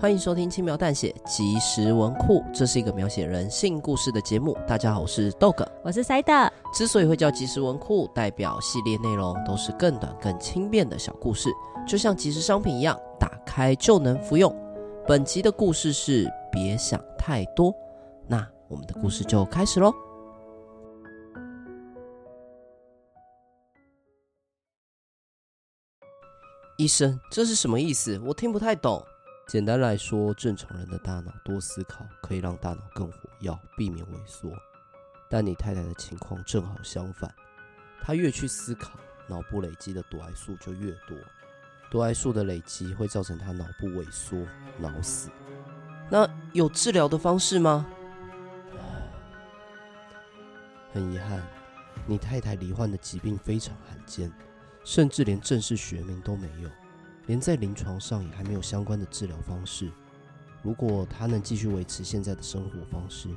欢迎收听轻描淡写即时文库，这是一个描写人性故事的节目。大家好，我是豆哥，我是塞德。之所以会叫即时文库，代表系列内容都是更短、更轻便的小故事，就像即时商品一样，打开就能服用。本集的故事是别想太多，那我们的故事就开始喽。医生，这是什么意思？我听不太懂。简单来说，正常人的大脑多思考可以让大脑更活跃，避免萎缩。但你太太的情况正好相反，她越去思考，脑部累积的毒癌素就越多。多癌素的累积会造成她脑部萎缩、脑死。那有治疗的方式吗？很遗憾，你太太罹患的疾病非常罕见。甚至连正式学名都没有，连在临床上也还没有相关的治疗方式。如果他能继续维持现在的生活方式，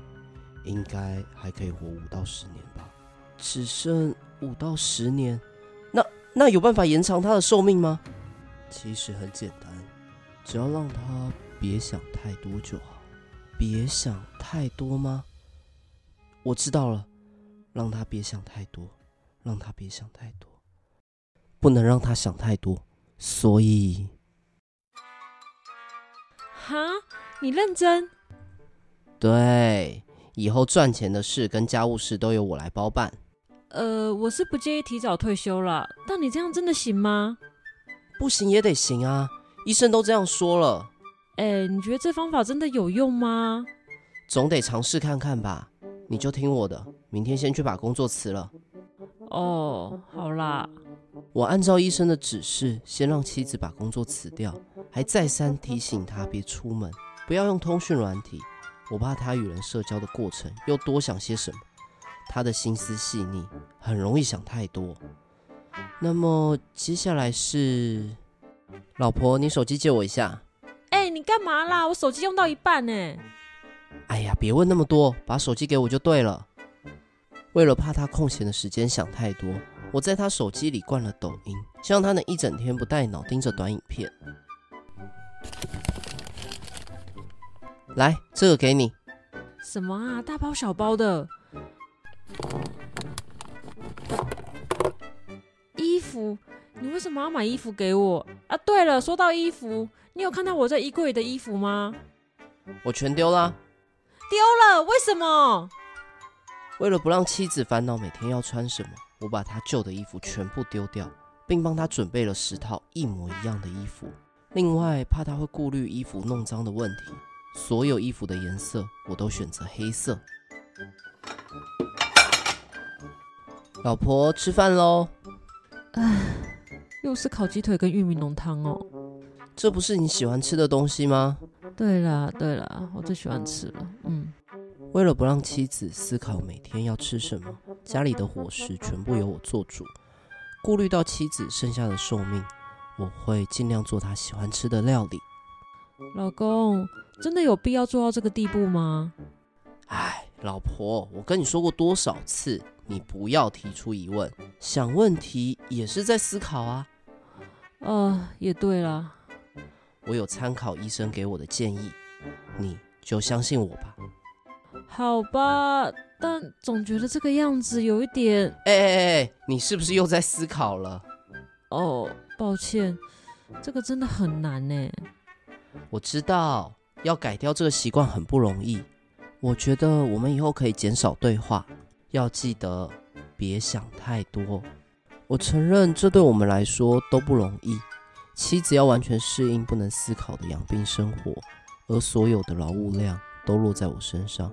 应该还可以活五到十年吧。只剩五到十年，那那有办法延长他的寿命吗？其实很简单，只要让他别想太多就好。别想太多吗？我知道了，让他别想太多，让他别想太多。不能让他想太多，所以，哈，你认真？对，以后赚钱的事跟家务事都由我来包办。呃，我是不介意提早退休了，但你这样真的行吗？不行也得行啊，医生都这样说了。哎，你觉得这方法真的有用吗？总得尝试看看吧。你就听我的，明天先去把工作辞了。哦，好啦。我按照医生的指示，先让妻子把工作辞掉，还再三提醒她别出门，不要用通讯软体。我怕她与人社交的过程又多想些什么。她的心思细腻，很容易想太多。那么接下来是，老婆，你手机借我一下。哎，你干嘛啦？我手机用到一半呢。哎呀，别问那么多，把手机给我就对了。为了怕她空闲的时间想太多。我在他手机里灌了抖音，希望他能一整天不带脑盯着短影片。来，这个给你。什么啊？大包小包的衣服？你为什么要买衣服给我啊？对了，说到衣服，你有看到我在衣柜里的衣服吗？我全丢了。丢了？为什么？为了不让妻子烦恼每天要穿什么。我把他旧的衣服全部丢掉，并帮他准备了十套一模一样的衣服。另外，怕他会顾虑衣服弄脏的问题，所有衣服的颜色我都选择黑色。老婆，吃饭喽！唉，又是烤鸡腿跟玉米浓汤哦。这不是你喜欢吃的东西吗？对啦，对啦，我最喜欢吃了。嗯。为了不让妻子思考每天要吃什么，家里的伙食全部由我做主。顾虑到妻子剩下的寿命，我会尽量做她喜欢吃的料理。老公，真的有必要做到这个地步吗？哎，老婆，我跟你说过多少次，你不要提出疑问。想问题也是在思考啊。呃，也对啦。我有参考医生给我的建议，你就相信我吧。好吧，但总觉得这个样子有一点……哎哎哎，你是不是又在思考了？哦，抱歉，这个真的很难呢。我知道，要改掉这个习惯很不容易。我觉得我们以后可以减少对话，要记得别想太多。我承认这对我们来说都不容易。妻子要完全适应不能思考的养病生活，而所有的劳务量都落在我身上。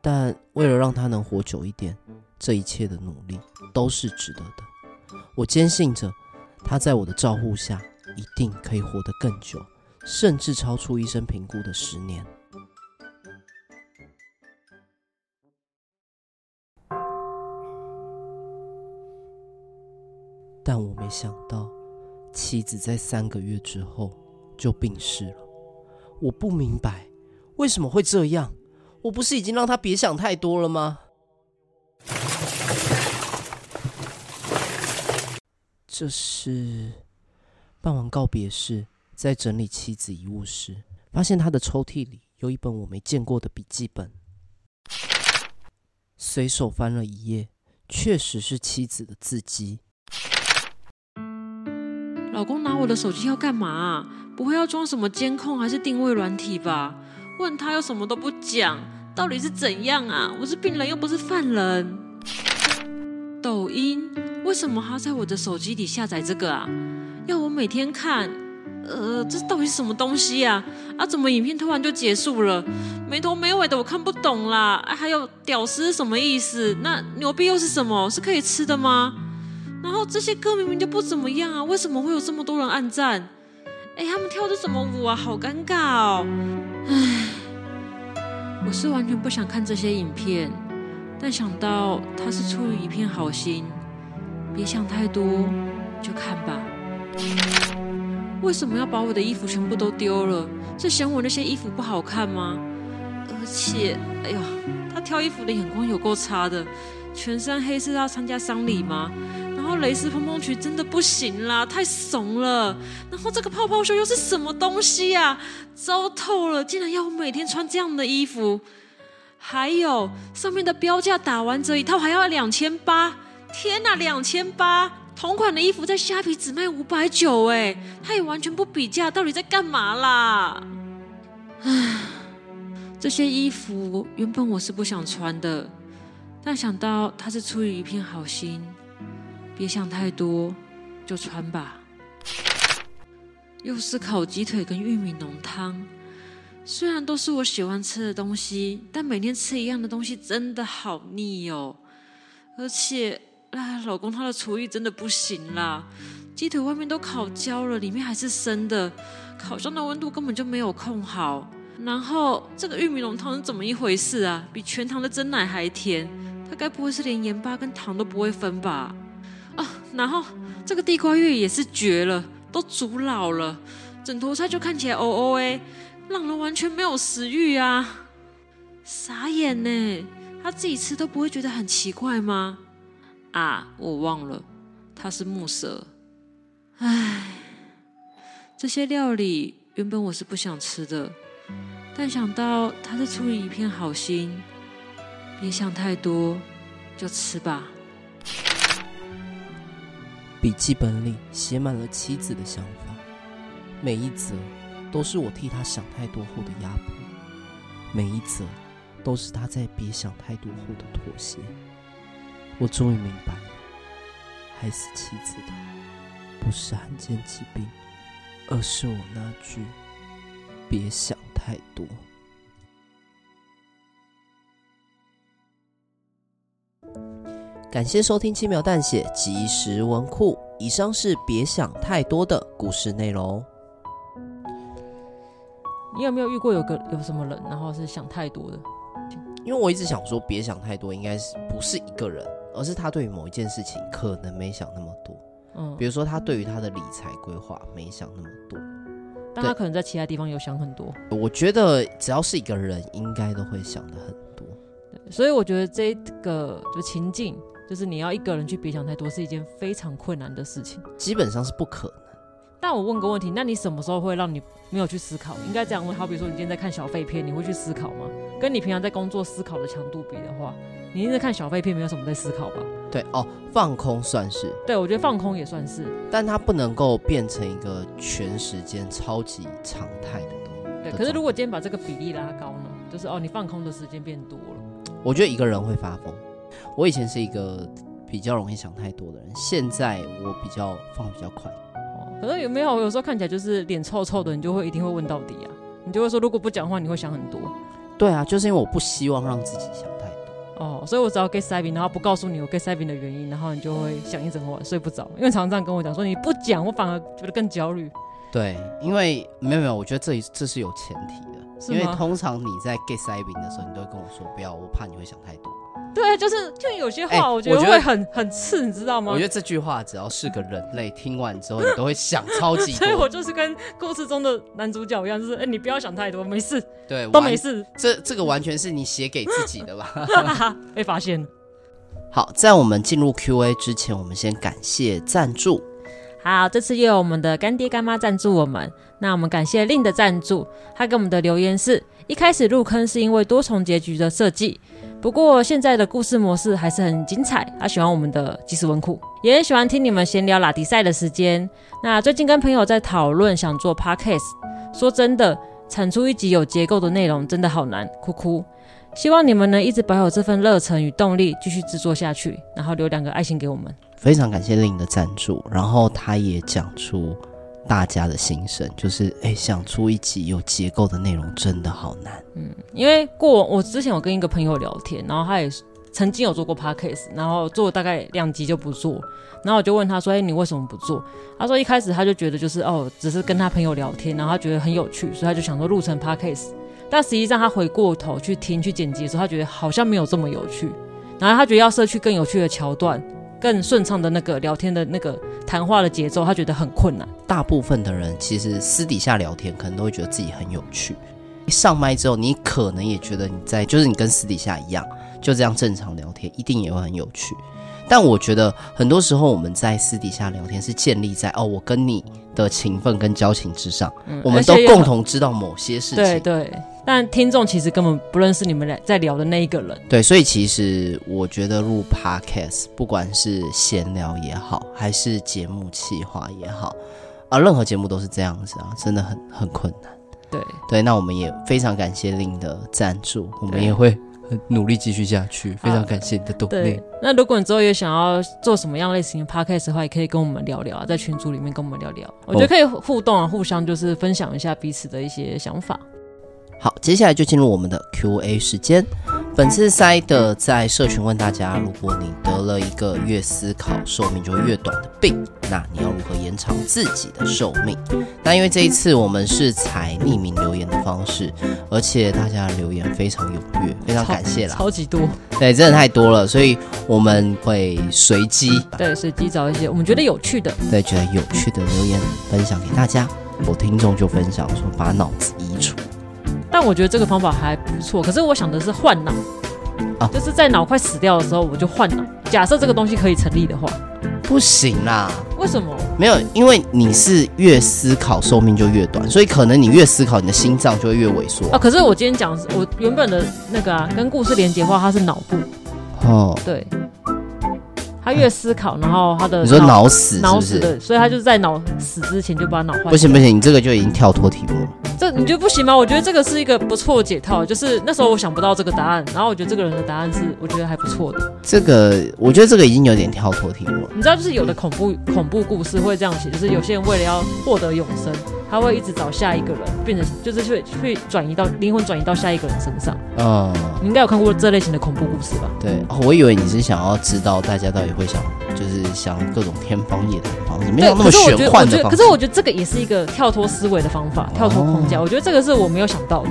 但为了让他能活久一点，这一切的努力都是值得的。我坚信着，他在我的照护下一定可以活得更久，甚至超出医生评估的十年。但我没想到，妻子在三个月之后就病逝了。我不明白为什么会这样。我不是已经让他别想太多了吗？这是办完告别式，在整理妻子遗物时，发现他的抽屉里有一本我没见过的笔记本。随手翻了一页，确实是妻子的字迹。老公拿我的手机要干嘛？不会要装什么监控还是定位软体吧？问他又什么都不讲，到底是怎样啊？我是病人又不是犯人。抖音为什么他在我的手机里下载这个啊？要我每天看？呃，这到底是什么东西啊？啊，怎么影片突然就结束了？没头没尾的，我看不懂啦。啊，还有屌丝什么意思？那牛逼又是什么？是可以吃的吗？然后这些歌明明就不怎么样啊，为什么会有这么多人按赞？哎，他们跳的什么舞啊？好尴尬哦！唉，我是完全不想看这些影片，但想到他是出于一片好心，别想太多，就看吧。为什么要把我的衣服全部都丢了？是嫌我那些衣服不好看吗？而且，哎呦，他挑衣服的眼光有够差的，全身黑是要参加丧礼吗？然后蕾丝蓬蓬裙真的不行啦，太怂了。然后这个泡泡袖又是什么东西呀？糟透了，竟然要我每天穿这样的衣服。还有上面的标价打完折一套还要两千八，天哪，两千八！同款的衣服在虾皮只卖五百九，哎，他也完全不比价，到底在干嘛啦？唉，这些衣服原本我是不想穿的，但想到他是出于一片好心。别想太多，就穿吧。又是烤鸡腿跟玉米浓汤，虽然都是我喜欢吃的东西，但每天吃一样的东西真的好腻哦。而且，哎，老公他的厨艺真的不行啦，鸡腿外面都烤焦了，里面还是生的，烤箱的温度根本就没有控好。然后这个玉米浓汤是怎么一回事啊？比全糖的真奶还甜，它该不会是连盐巴跟糖都不会分吧？然后这个地瓜叶也是绝了，都煮老了，整坨菜就看起来 O O A，让人完全没有食欲啊！傻眼呢，他自己吃都不会觉得很奇怪吗？啊，我忘了，他是木蛇。唉，这些料理原本我是不想吃的，但想到他是出于一片好心，别想太多，就吃吧。笔记本里写满了妻子的想法，每一则都是我替他想太多后的压迫，每一则都是他在别想太多后的妥协。我终于明白了，害死妻子的不是罕见疾病，而是我那句“别想太多”。感谢收听轻描淡写即时文库。以上是别想太多的故事内容。你有没有遇过有个有什么人，然后是想太多的？因为我一直想说，别想太多，应该是不是一个人，而是他对于某一件事情可能没想那么多。嗯，比如说他对于他的理财规划没想那么多，但他可能在其他地方有想很多。我觉得只要是一个人，应该都会想的很多。对，所以我觉得这个就情境。就是你要一个人去别想太多，是一件非常困难的事情，基本上是不可能。但我问个问题，那你什么时候会让你没有去思考？应该这样问，好比说你今天在看小废片，你会去思考吗？跟你平常在工作思考的强度比的话，你一直在看小废片，没有什么在思考吧？对哦，放空算是。对，我觉得放空也算是，但它不能够变成一个全时间超级常态的东西。对，可是如果今天把这个比例拉高呢？就是哦，你放空的时间变多了，我觉得一个人会发疯。我以前是一个比较容易想太多的人，现在我比较放比较快。哦，可是有没有有时候看起来就是脸臭臭的，你就会一定会问到底啊？你就会说，如果不讲话，你会想很多。对啊，就是因为我不希望让自己想太多。哦，所以我只要 get 塞宾，然后不告诉你我 get 塞宾的原因，然后你就会想一整晚睡不着，因为常常这样跟我讲说你不讲，我反而觉得更焦虑。对，因为没有没有，我觉得这这是有前提的，是因为通常你在 get 塞宾的时候，你都会跟我说不要，我怕你会想太多。对，就是就有些话，我觉得会很很刺，你知道吗？我觉得这句话只要是个人类，听完之后你都会想超级 多。所以我就是跟故事中的男主角一样，就是哎、欸，你不要想太多，没事，对，都没事。这这个完全是你写给自己的吧？被发现。好，在我们进入 Q&A 之前，我们先感谢赞助。好，这次又有我们的干爹干妈赞助我们。那我们感谢 Lin 的赞助，他给我们的留言是：一开始入坑是因为多重结局的设计。不过现在的故事模式还是很精彩，他喜欢我们的即时文库，也很喜欢听你们闲聊拉迪赛的时间。那最近跟朋友在讨论想做 podcast，说真的，产出一集有结构的内容真的好难，哭哭。希望你们能一直保有这份热忱与动力，继续制作下去，然后留两个爱心给我们。非常感谢令的赞助，然后他也讲出。大家的心声就是，哎、想出一集有结构的内容真的好难。嗯，因为过我之前有跟一个朋友聊天，然后他也曾经有做过 podcast，然后做大概两集就不做，然后我就问他说，哎、你为什么不做？他说一开始他就觉得就是哦，只是跟他朋友聊天，然后他觉得很有趣，所以他就想说录成 podcast。但实际上他回过头去听去剪辑的时候，他觉得好像没有这么有趣，然后他觉得要摄取更有趣的桥段。更顺畅的那个聊天的那个谈话的节奏，他觉得很困难。大部分的人其实私底下聊天，可能都会觉得自己很有趣。一上麦之后，你可能也觉得你在，就是你跟私底下一样，就这样正常聊天，一定也会很有趣。但我觉得很多时候我们在私底下聊天是建立在哦，我跟你的情分跟交情之上，嗯、我们都共同知道某些事情。对对。但听众其实根本不认识你们俩在聊的那一个人。对，所以其实我觉得录 podcast，不管是闲聊也好，还是节目企划也好，啊，任何节目都是这样子啊，真的很很困难。对对，那我们也非常感谢 Lin 的赞助，我们也会很努力继续下去。非常感谢你的动力。那如果你之后也想要做什么样类型的 podcast 的话，也可以跟我们聊聊啊，在群组里面跟我们聊聊，我觉得可以互动啊，互相就是分享一下彼此的一些想法。好，接下来就进入我们的 Q&A 时间。本次塞的在社群问大家：如果你得了一个越思考寿命就越短的病，那你要如何延长自己的寿命？那因为这一次我们是采匿名留言的方式，而且大家的留言非常踊跃，非常感谢啦，超，超级多，对，真的太多了，所以我们会随机，对，随机找一些我们觉得有趣的，对，觉得有趣的留言分享给大家。有听众就分享说，把脑子移除。但我觉得这个方法还不错，可是我想的是换脑，啊，就是在脑快死掉的时候我就换脑。假设这个东西可以成立的话，不行啦。为什么？没有，因为你是越思考寿命就越短，所以可能你越思考，你的心脏就会越萎缩。啊，可是我今天讲我原本的那个啊，跟故事连接的话，它是脑部。哦，对。他越思考，然后他的你说脑死，脑死的，所以他就是在脑死之前就把脑换。不行不行，你这个就已经跳脱题目了。这你觉得不行吗？我觉得这个是一个不错的解套，就是那时候我想不到这个答案，然后我觉得这个人的答案是我觉得还不错的。这个我觉得这个已经有点跳脱题目了。你知道，就是有的恐怖恐怖故事会这样写，就是有些人为了要获得永生，他会一直找下一个人，变成就是会会转移到灵魂转移到下一个人身上。嗯，你应该有看过这类型的恐怖故事吧？对，我以为你是想要知道大家到底会想，就是想各种天方夜谭的方式，没有那么玄幻的方式。可是我觉得这个也是一个跳脱思维的方法，跳脱框架。我觉得这个是我没有想到的。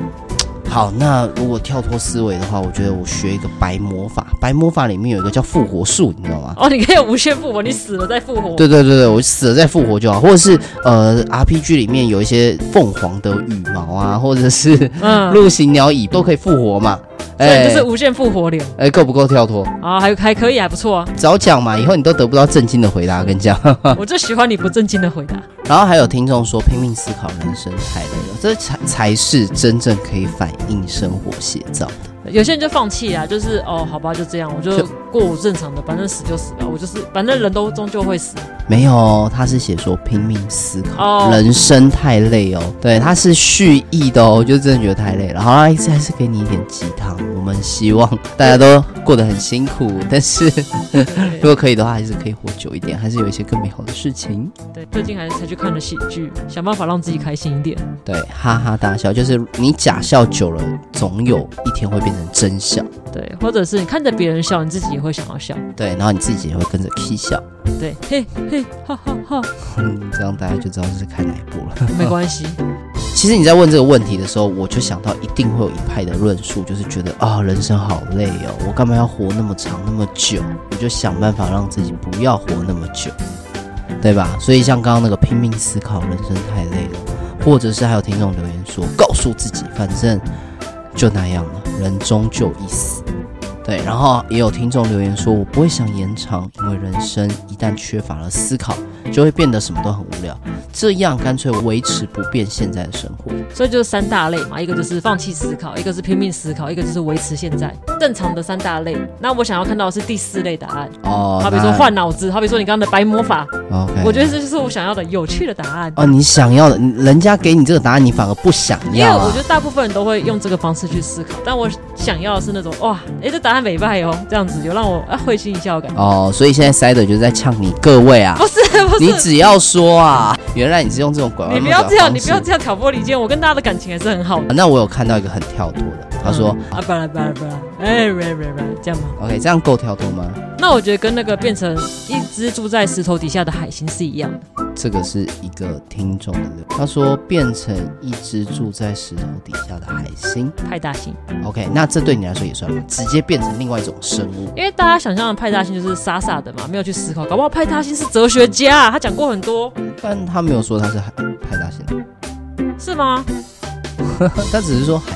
好，那如果跳脱思维的话，我觉得我学一个白魔法。白魔法里面有一个叫复活术，你知道吗？哦，你可以无限复活，你死了再复活。对对对对，我死了再复活就好。或者是呃，RPG 里面有一些凤凰的羽毛啊，或者是 陆行鸟蚁都可以复活嘛。对，就是无限复活流。哎、欸，够不够跳脱啊？还还可以，还不错啊。早讲嘛，以后你都得不到正经的回答。跟你讲，我就喜欢你不正经的回答。然后还有听众说，拼命思考人生太累了，这才才是真正可以反映生活写照的。有些人就放弃啊，就是哦，好吧，就这样，我就过我正常的，反正死就死了，我就是，反正人都终究会死。没有，他是写说拼命思考，人生太累哦。对，他是蓄意的哦，我就真的觉得太累了。好啦，一次还是给你一点鸡汤。我们希望大家都过得很辛苦，但是 如果可以的话，还是可以活久一点，还是有一些更美好的事情。对，最近还是才去看了喜剧，想办法让自己开心一点。对，哈哈大笑，就是你假笑久了，总有一天会变真笑。对，或者是你看着别人笑，你自己也会想要笑。对，然后你自己也会跟着 k 笑。对，嘿嘿，哈哈哈。嗯，这样大家就知道这是看哪一部了。没关系。其实你在问这个问题的时候，我就想到一定会有一派的论述，就是觉得啊、哦，人生好累哦，我干嘛要活那么长那么久？我就想办法让自己不要活那么久，对吧？所以像刚刚那个拼命思考，人生太累了，或者是还有听众留言说，告诉自己，反正就那样了，人终究一死。对，然后也有听众留言说，我不会想延长，因为人生一旦缺乏了思考，就会变得什么都很无聊。这样干脆维持不变现在的生活。所以就是三大类嘛，一个就是放弃思考，一个是拼命思考，一个就是维持现在。正常的三大类。那我想要看到的是第四类答案哦，好比说换脑子，好比说你刚刚的白魔法。OK，我觉得这就是我想要的有趣的答案。哦，你想要的，人家给你这个答案，你反而不想要啊。因为我觉得大部分人都会用这个方式去思考，但我想要的是那种哇，哎，这答案美败哦，这样子就让我啊会心一笑的感觉。哦，所以现在塞德就是在呛你各位啊，不是不是，你只要说啊，原来你是用这种拐弯。你不要这样，你不要这样挑拨离间，我跟大家的感情还是很好的。那我有看到一个很跳脱的，他说啊，不啦不啦不啦，哎，这样吗？OK，这样够跳脱吗？那我觉得跟那个变成一只住在石头底下的海星是一样的。这个是一个听众的留言，他说变成一只住在石头底下的海星，派大星。OK，那这对你来说也算吗？直接变成另外一种生物？因为大家想象的派大星就是傻傻的嘛，没有去思考，搞不好派大星是哲学家，他讲过很多，但他没有说他是海派大星，是吗？他只是说海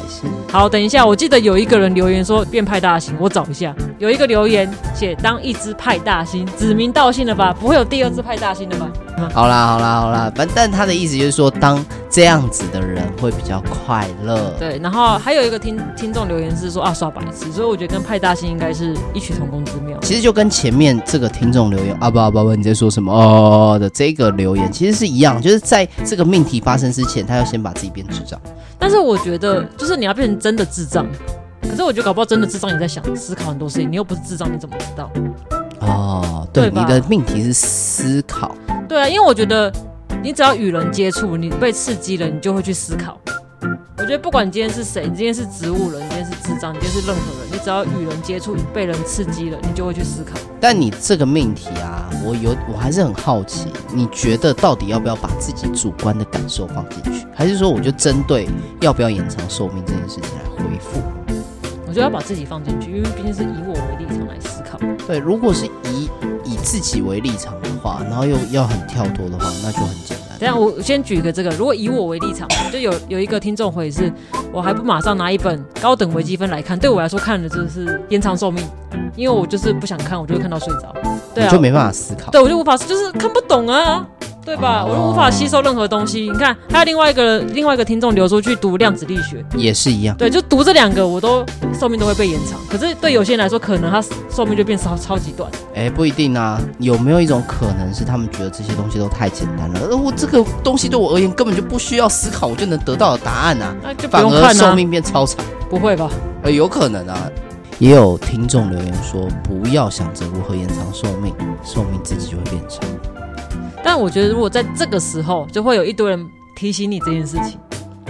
好，等一下，我记得有一个人留言说变派大星，我找一下。有一个留言写当一只派大星，指名道姓了吧？不会有第二只派大星的吧？好啦好啦好啦，反正他的意思就是说，当这样子的人会比较快乐。对，然后还有一个听听众留言是说啊耍白痴，所以我觉得跟派大星应该是异曲同工之妙。其实就跟前面这个听众留言啊不啊不啊不，你在说什么哦的这个留言其实是一样，就是在这个命题发生之前，他要先把自己变智障。但是我觉得，就是你要变成真的智障。可是我觉得搞不好真的智障，你在想思考很多事情，你又不是智障，你怎么知道？哦，对，对吧？你的命题是思考。对啊，因为我觉得你只要与人接触，你被刺激了，你就会去思考。我觉得不管你今天是谁，你今天是植物人，你今天是智障，你今天是任何人，你只要与人接触，被人刺激了，你就会去思考。但你这个命题啊，我有，我还是很好奇，你觉得到底要不要把自己主观的感受放进去，还是说我就针对要不要延长寿命这件事情来回复？我觉得要把自己放进去，因为毕竟是以我为立场来思考。对，如果是以以自己为立场的话，然后又要很跳脱的话，那就很简单。等下，我先举一个这个，如果以我为立场，就有有一个听众回是，我还不马上拿一本高等微积分来看，对我来说看的就是延长寿命，因为我就是不想看，我就会看到睡着，对啊，就没办法思考，对，我就无法，就是看不懂啊。对吧？我就无法吸收任何东西。你看，还有另外一个另外一个听众留出去读量子力学，也是一样。对，就读这两个，我都寿命都会被延长。可是对有些人来说，可能他寿命就变超超级短。哎，不一定啊。有没有一种可能是他们觉得这些东西都太简单了？而我这个东西对我而言根本就不需要思考，我就能得到的答案啊？那就不用看啊。反而寿命变超长？不会吧？呃，有可能啊。也有听众留言说，不要想着如何延长寿命，寿命自己就会变长。但我觉得，如果在这个时候，就会有一堆人提醒你这件事情，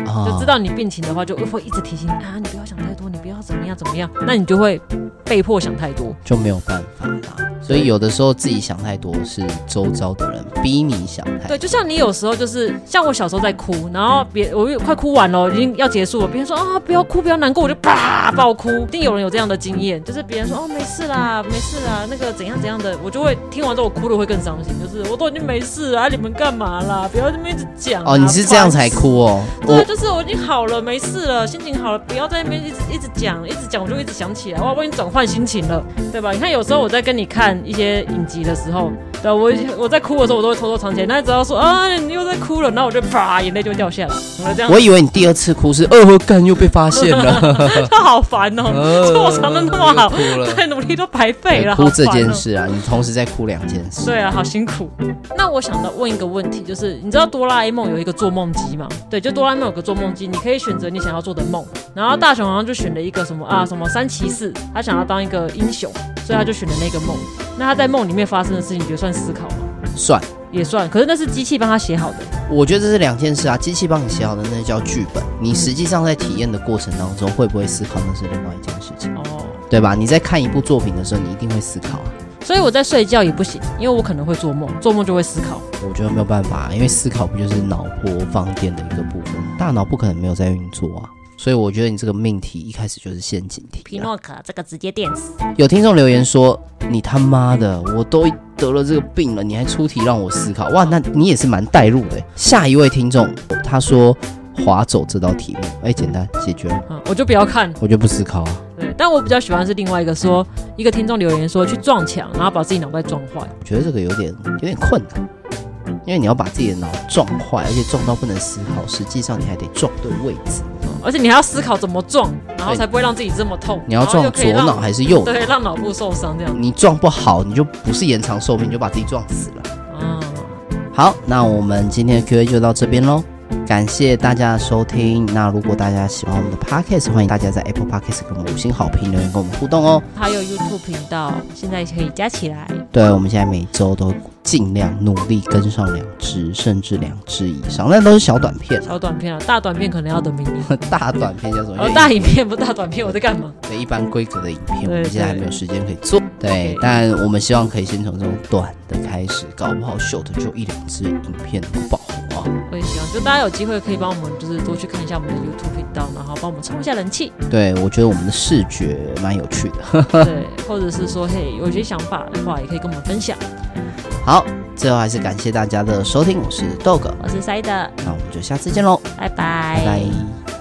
哦、就知道你病情的话，就会一直提醒你啊，你不要想太多，你不要怎么样怎么样，那你就会被迫想太多，就没有办法了。所以有的时候自己想太多，是周遭的人逼你想太多。对，就像你有时候就是像我小时候在哭，然后别我又快哭完了，已经要结束了，别人说啊不要哭不要难过，我就啪爆哭。一定有人有这样的经验，就是别人说哦没事啦没事啦，那个怎样怎样的，我就会听完之后我哭的会更伤心，就是我都已经没事啊，你们干嘛啦？不要这么一直讲哦，你是这样才哭哦？对，就是我已经好了没事了，心情好了，不要在那边一直一直讲一直讲，我就一直想起来，哇，我已经转换心情了，对吧？你看有时候我在跟你看一些影集的时候，对，我我在哭的时候，我都会偷偷藏起来。那只要说啊，你又在哭了，然后我就啪，眼泪就掉下来。我这样，我以为你第二次哭是二干又被发现了，他好烦哦，说我藏的那么好，哭了，太努力都白费了。哭这件事啊，你同时在哭两件事。对啊，好辛苦。那我想到问一个问题，就是你知道哆啦 A 梦有一个做梦机吗？对，就哆啦 A 梦有个做梦机，你可以选择你想要做的梦。然后大雄好像就选了一个什么啊，什么三骑士，他想要当一个英雄，所以他就选了那个梦。那他在梦里面发生的事情，你觉得算思考吗？算。也算，可是那是机器帮他写好的。我觉得这是两件事啊，机器帮你写好的那叫剧本，你实际上在体验的过程当中会不会思考，那是另外一件事情，哦，对吧？你在看一部作品的时候，你一定会思考啊。所以我在睡觉也不行，因为我可能会做梦，做梦就会思考。我觉得没有办法，因为思考不就是脑波放电的一个部分，大脑不可能没有在运作啊。所以我觉得你这个命题一开始就是陷阱题。皮诺可这个直接电死。有听众留言说：“你他妈的，我都得了这个病了，你还出题让我思考？哇，那你也是蛮带入的。”下一位听众他说：“划走这道题目，哎，简单解决了。嗯，我就不要看，我就不思考啊。对，但我比较喜欢是另外一个说，一个听众留言说去撞墙，然后把自己脑袋撞坏。我觉得这个有点有点困难，因为你要把自己的脑撞坏，而且撞到不能思考，实际上你还得撞对位置。”而且你还要思考怎么撞，然后才不会让自己这么痛。你要撞左脑还是右脑？对，让脑部受伤这样。你撞不好，你就不是延长寿命，你就把自己撞死了。嗯，好，那我们今天的 Q&A 就到这边喽。感谢大家的收听。那如果大家喜欢我们的 Podcast，欢迎大家在 Apple Podcast 给我们五星好评，留言跟我们互动哦。还有 YouTube 频道，现在可以加起来。对，我们现在每周都尽量努力跟上两支，甚至两支以上，那都是小短片。小短片啊，大短片可能要等明年。大短片叫什么？哦，大影片不大短片，我在干嘛？对，一般规格的影片，我们现在还没有时间可以做。对，但我们希望可以先从这种短的开始，搞不好 short 就一两支影片能爆红啊！我也希望，就大家有机会可以帮我们，就是多去看一下我们的 YouTube 频道，然后帮我们冲一下人气。对，我觉得我们的视觉蛮有趣的。对，或者是说，嘿，有些想法的话，也可以跟我们分享。好，最后还是感谢大家的收听，我是 Dog，我是 Side，那我们就下次见喽，拜拜，拜拜。